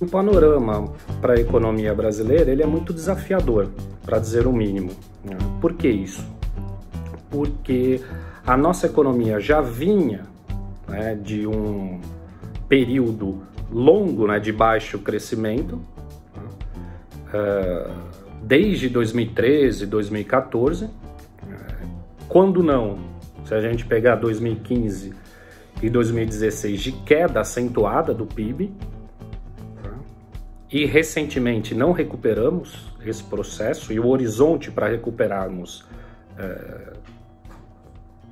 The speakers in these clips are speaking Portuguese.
O panorama para a economia brasileira ele é muito desafiador, para dizer o mínimo. Né? Por que isso? Porque a nossa economia já vinha né, de um período longo né, de baixo crescimento, uh, desde 2013, 2014. Quando não, se a gente pegar 2015 e 2016 de queda acentuada do PIB, e recentemente não recuperamos esse processo e o horizonte para recuperarmos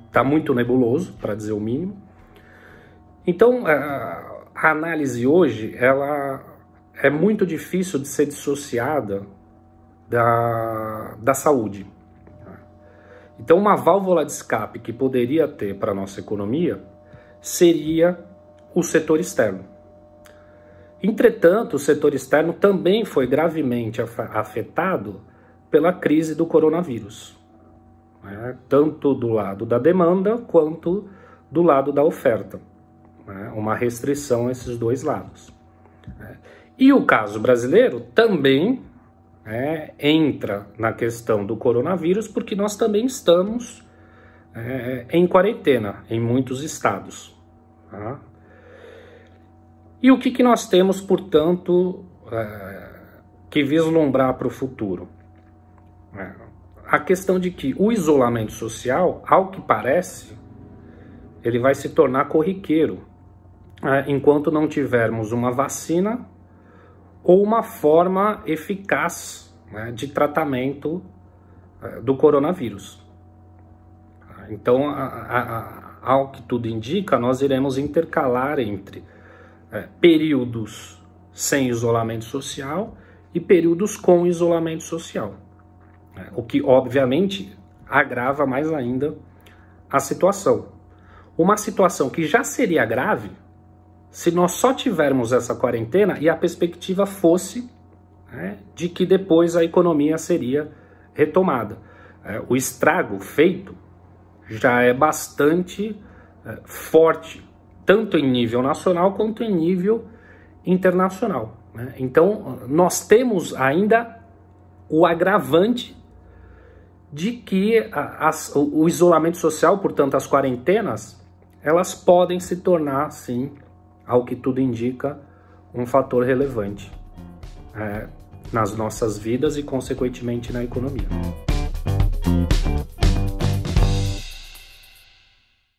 está é, muito nebuloso, para dizer o mínimo. Então, a, a análise hoje ela é muito difícil de ser dissociada da, da saúde. Então, uma válvula de escape que poderia ter para a nossa economia seria o setor externo. Entretanto, o setor externo também foi gravemente afetado pela crise do coronavírus, né? tanto do lado da demanda quanto do lado da oferta. Né? Uma restrição a esses dois lados. Né? E o caso brasileiro também é, entra na questão do coronavírus, porque nós também estamos é, em quarentena em muitos estados. Tá? E o que, que nós temos, portanto, é, que vislumbrar para o futuro? É, a questão de que o isolamento social, ao que parece, ele vai se tornar corriqueiro é, enquanto não tivermos uma vacina ou uma forma eficaz né, de tratamento do coronavírus. Então, ao que tudo indica, nós iremos intercalar entre é, períodos sem isolamento social e períodos com isolamento social. É, o que, obviamente, agrava mais ainda a situação. Uma situação que já seria grave se nós só tivermos essa quarentena e a perspectiva fosse né, de que depois a economia seria retomada. É, o estrago feito já é bastante é, forte tanto em nível nacional quanto em nível internacional. Né? Então, nós temos ainda o agravante de que as, o isolamento social, portanto, as quarentenas, elas podem se tornar, sim, ao que tudo indica, um fator relevante é, nas nossas vidas e, consequentemente, na economia.